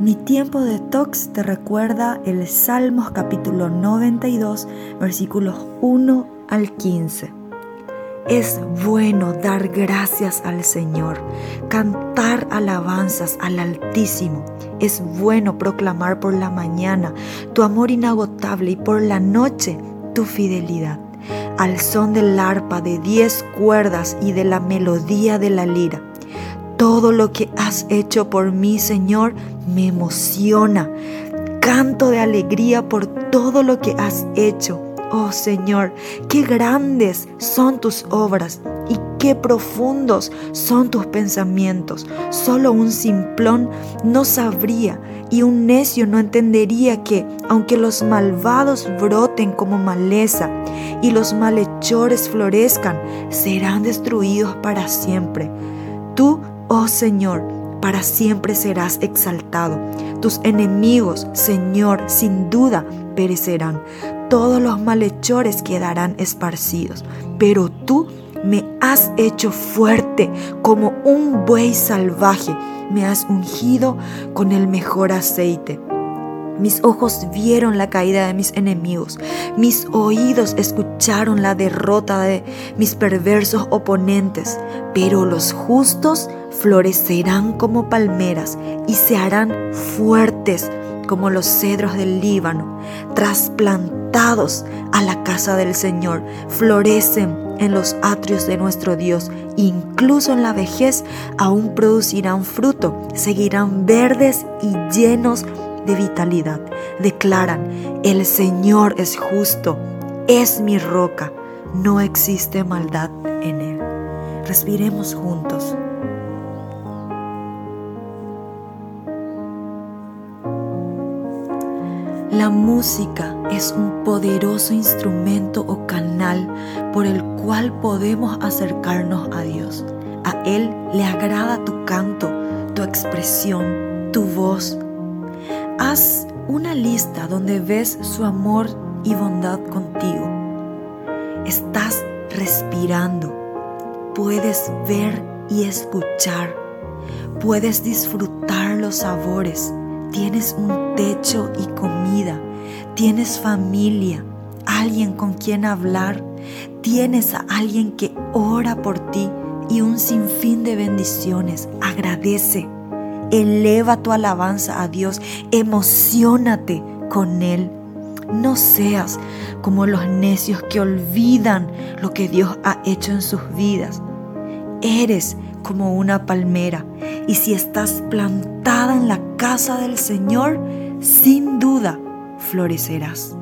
Mi tiempo de tox te recuerda el Salmos capítulo 92, versículos 1 al 15. Es bueno dar gracias al Señor, cantar alabanzas al Altísimo. Es bueno proclamar por la mañana tu amor inagotable y por la noche tu fidelidad. Al son del arpa de diez cuerdas y de la melodía de la lira. Todo lo que has hecho por mí, Señor, me emociona. Canto de alegría por todo lo que has hecho Oh Señor, qué grandes son tus obras y qué profundos son tus pensamientos. Solo un simplón no sabría y un necio no entendería que, aunque los malvados broten como maleza y los malhechores florezcan, serán destruidos para siempre. Tú, oh Señor, para siempre serás exaltado. Tus enemigos, Señor, sin duda perecerán todos los malhechores quedarán esparcidos, pero tú me has hecho fuerte como un buey salvaje, me has ungido con el mejor aceite. Mis ojos vieron la caída de mis enemigos, mis oídos escucharon la derrota de mis perversos oponentes, pero los justos florecerán como palmeras y se harán fuertes como los cedros del Líbano, trasplantados a la casa del Señor, florecen en los atrios de nuestro Dios, incluso en la vejez aún producirán fruto, seguirán verdes y llenos de vitalidad. Declaran, el Señor es justo, es mi roca, no existe maldad en él. Respiremos juntos. La música es un poderoso instrumento o canal por el cual podemos acercarnos a Dios. A Él le agrada tu canto, tu expresión, tu voz. Una lista donde ves su amor y bondad contigo. Estás respirando. Puedes ver y escuchar. Puedes disfrutar los sabores tienes un techo y comida, tienes familia, alguien con quien hablar, tienes a alguien que ora por ti y un sinfín de bendiciones. Agradece, eleva tu alabanza a Dios, emocionate con Él. No seas como los necios que olvidan lo que Dios ha hecho en sus vidas. Eres como una palmera y si estás plantada en la casa del Señor, sin duda florecerás.